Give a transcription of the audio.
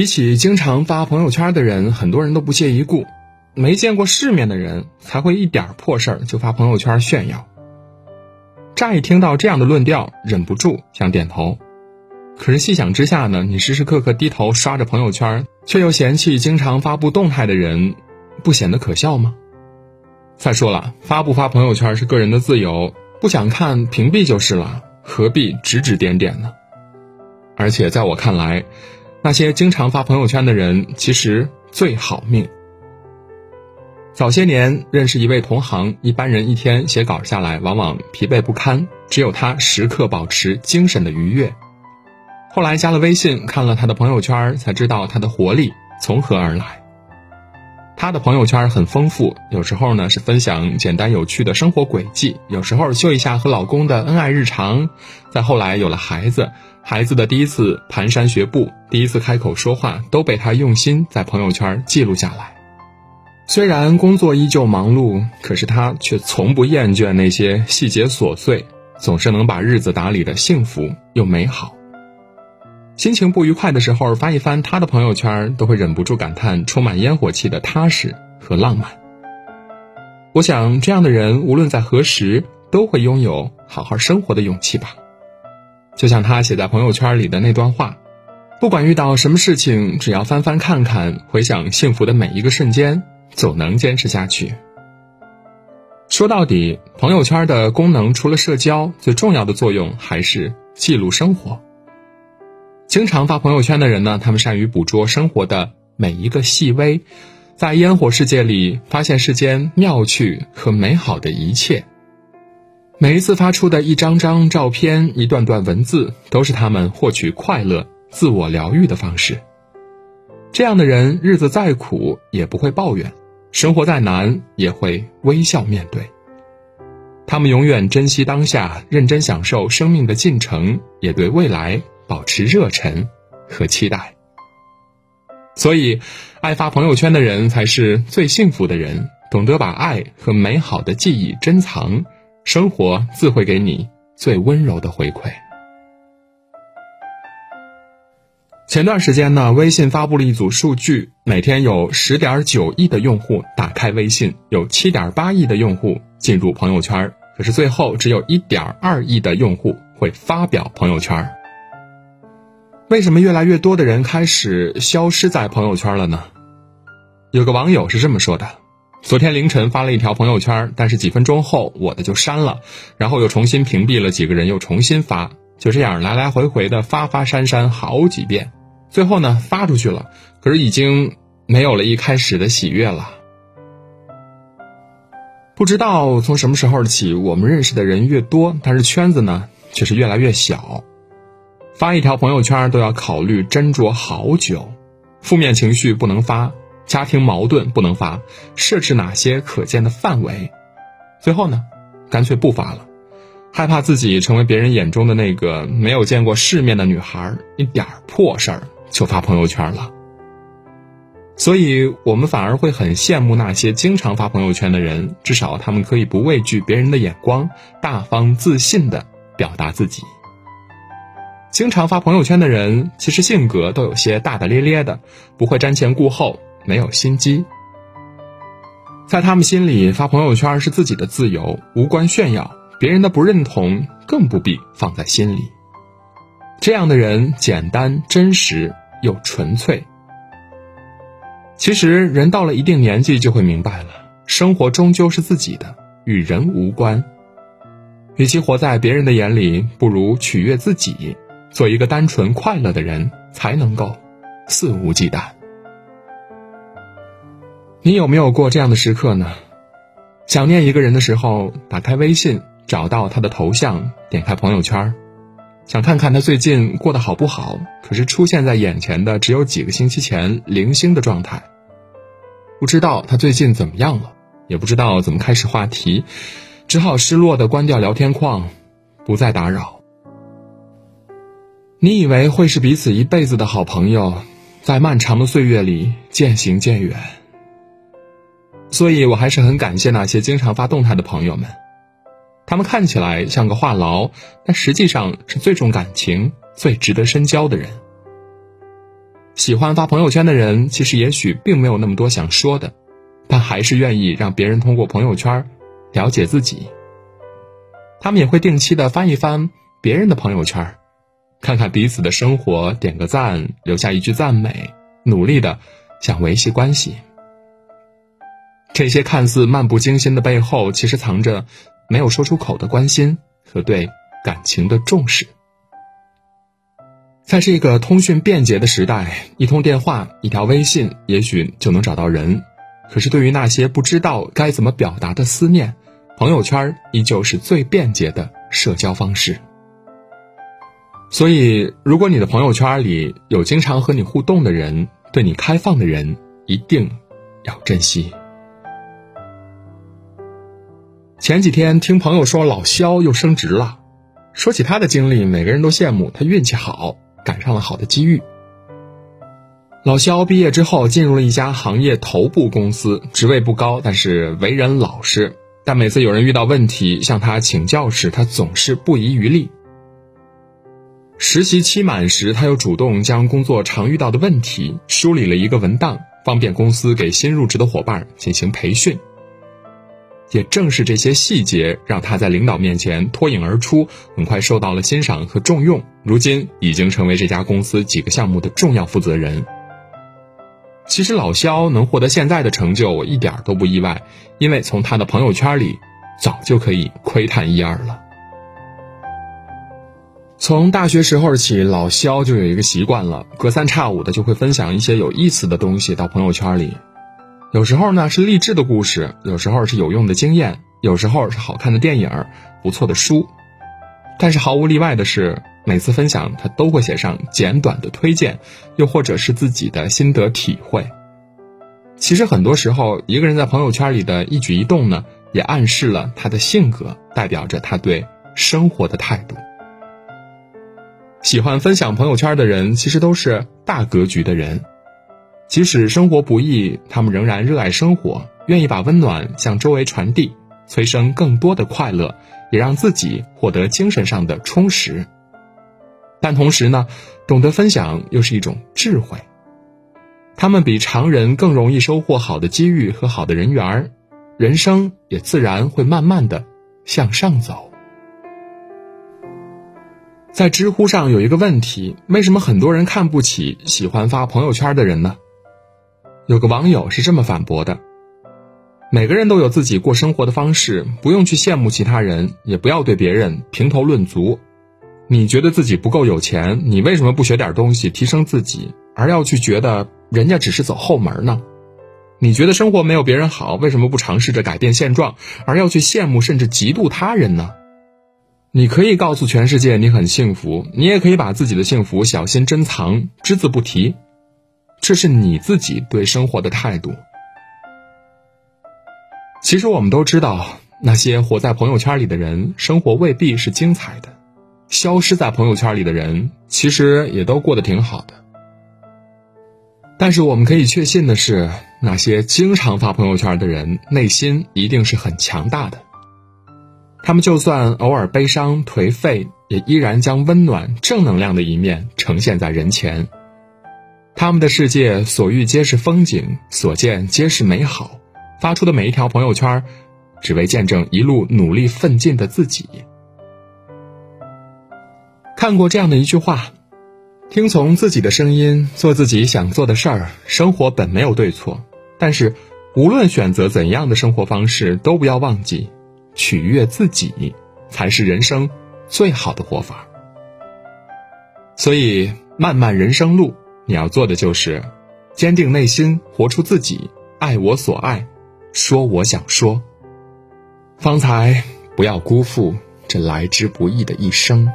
提起经常发朋友圈的人，很多人都不屑一顾。没见过世面的人才会一点破事儿就发朋友圈炫耀。乍一听到这样的论调，忍不住想点头。可是细想之下呢，你时时刻刻低头刷着朋友圈，却又嫌弃经常发布动态的人，不显得可笑吗？再说了，发不发朋友圈是个人的自由，不想看屏蔽就是了，何必指指点点呢？而且在我看来。那些经常发朋友圈的人，其实最好命。早些年认识一位同行，一般人一天写稿下来，往往疲惫不堪，只有他时刻保持精神的愉悦。后来加了微信，看了他的朋友圈，才知道他的活力从何而来。他的朋友圈很丰富，有时候呢是分享简单有趣的生活轨迹，有时候秀一下和老公的恩爱日常。再后来有了孩子，孩子的第一次蹒跚学步，第一次开口说话，都被他用心在朋友圈记录下来。虽然工作依旧忙碌，可是他却从不厌倦那些细节琐碎，总是能把日子打理的幸福又美好。心情不愉快的时候，翻一翻他的朋友圈，都会忍不住感叹充满烟火气的踏实和浪漫。我想，这样的人无论在何时，都会拥有好好生活的勇气吧。就像他写在朋友圈里的那段话：“不管遇到什么事情，只要翻翻看看，回想幸福的每一个瞬间，总能坚持下去。”说到底，朋友圈的功能除了社交，最重要的作用还是记录生活。经常发朋友圈的人呢，他们善于捕捉生活的每一个细微，在烟火世界里发现世间妙趣和美好的一切。每一次发出的一张张照片、一段段文字，都是他们获取快乐、自我疗愈的方式。这样的人，日子再苦也不会抱怨，生活再难也会微笑面对。他们永远珍惜当下，认真享受生命的进程，也对未来。保持热忱和期待，所以爱发朋友圈的人才是最幸福的人。懂得把爱和美好的记忆珍藏，生活自会给你最温柔的回馈。前段时间呢，微信发布了一组数据，每天有十点九亿的用户打开微信，有七点八亿的用户进入朋友圈，可是最后只有一点二亿的用户会发表朋友圈。为什么越来越多的人开始消失在朋友圈了呢？有个网友是这么说的：昨天凌晨发了一条朋友圈，但是几分钟后我的就删了，然后又重新屏蔽了几个人，又重新发，就这样来来回回的发发删删好几遍，最后呢发出去了，可是已经没有了一开始的喜悦了。不知道从什么时候起，我们认识的人越多，但是圈子呢却是越来越小。发一条朋友圈都要考虑斟酌好久，负面情绪不能发，家庭矛盾不能发，设置哪些可见的范围？最后呢，干脆不发了，害怕自己成为别人眼中的那个没有见过世面的女孩，一点破事儿就发朋友圈了。所以我们反而会很羡慕那些经常发朋友圈的人，至少他们可以不畏惧别人的眼光，大方自信的表达自己。经常发朋友圈的人，其实性格都有些大大咧咧的，不会瞻前顾后，没有心机。在他们心里，发朋友圈是自己的自由，无关炫耀，别人的不认同更不必放在心里。这样的人简单、真实又纯粹。其实，人到了一定年纪就会明白了，生活终究是自己的，与人无关。与其活在别人的眼里，不如取悦自己。做一个单纯快乐的人，才能够肆无忌惮。你有没有过这样的时刻呢？想念一个人的时候，打开微信，找到他的头像，点开朋友圈，想看看他最近过得好不好。可是出现在眼前的只有几个星期前零星的状态，不知道他最近怎么样了，也不知道怎么开始话题，只好失落的关掉聊天框，不再打扰。你以为会是彼此一辈子的好朋友，在漫长的岁月里渐行渐远。所以我还是很感谢那些经常发动态的朋友们，他们看起来像个话痨，但实际上是最重感情、最值得深交的人。喜欢发朋友圈的人，其实也许并没有那么多想说的，但还是愿意让别人通过朋友圈了解自己。他们也会定期的翻一翻别人的朋友圈，看看彼此的生活，点个赞，留下一句赞美，努力的想维系关系。这些看似漫不经心的背后，其实藏着没有说出口的关心和对感情的重视。在这个通讯便捷的时代，一通电话、一条微信，也许就能找到人。可是，对于那些不知道该怎么表达的思念，朋友圈依旧是最便捷的社交方式。所以，如果你的朋友圈里有经常和你互动的人，对你开放的人，一定要珍惜。前几天听朋友说，老肖又升职了。说起他的经历，每个人都羡慕他运气好。赶上了好的机遇。老肖毕业之后进入了一家行业头部公司，职位不高，但是为人老实。但每次有人遇到问题向他请教时，他总是不遗余力。实习期满时，他又主动将工作常遇到的问题梳理了一个文档，方便公司给新入职的伙伴进行培训。也正是这些细节，让他在领导面前脱颖而出，很快受到了欣赏和重用。如今已经成为这家公司几个项目的重要负责人。其实老肖能获得现在的成就，我一点都不意外，因为从他的朋友圈里，早就可以窥探一二了。从大学时候起，老肖就有一个习惯了，隔三差五的就会分享一些有意思的东西到朋友圈里。有时候呢是励志的故事，有时候是有用的经验，有时候是好看的电影、不错的书，但是毫无例外的是，每次分享他都会写上简短的推荐，又或者是自己的心得体会。其实很多时候，一个人在朋友圈里的一举一动呢，也暗示了他的性格，代表着他对生活的态度。喜欢分享朋友圈的人，其实都是大格局的人。即使生活不易，他们仍然热爱生活，愿意把温暖向周围传递，催生更多的快乐，也让自己获得精神上的充实。但同时呢，懂得分享又是一种智慧。他们比常人更容易收获好的机遇和好的人缘，人生也自然会慢慢的向上走。在知乎上有一个问题：为什么很多人看不起喜欢发朋友圈的人呢？有个网友是这么反驳的：“每个人都有自己过生活的方式，不用去羡慕其他人，也不要对别人评头论足。你觉得自己不够有钱，你为什么不学点东西提升自己，而要去觉得人家只是走后门呢？你觉得生活没有别人好，为什么不尝试着改变现状，而要去羡慕甚至嫉妒他人呢？你可以告诉全世界你很幸福，你也可以把自己的幸福小心珍藏，只字不提。”这是你自己对生活的态度。其实我们都知道，那些活在朋友圈里的人，生活未必是精彩的；消失在朋友圈里的人，其实也都过得挺好的。但是我们可以确信的是，那些经常发朋友圈的人，内心一定是很强大的。他们就算偶尔悲伤颓废，也依然将温暖正能量的一面呈现在人前。他们的世界所遇皆是风景，所见皆是美好。发出的每一条朋友圈，只为见证一路努力奋进的自己。看过这样的一句话：听从自己的声音，做自己想做的事儿。生活本没有对错，但是无论选择怎样的生活方式，都不要忘记取悦自己，才是人生最好的活法。所以，漫漫人生路。你要做的就是坚定内心，活出自己，爱我所爱，说我想说，方才不要辜负这来之不易的一生。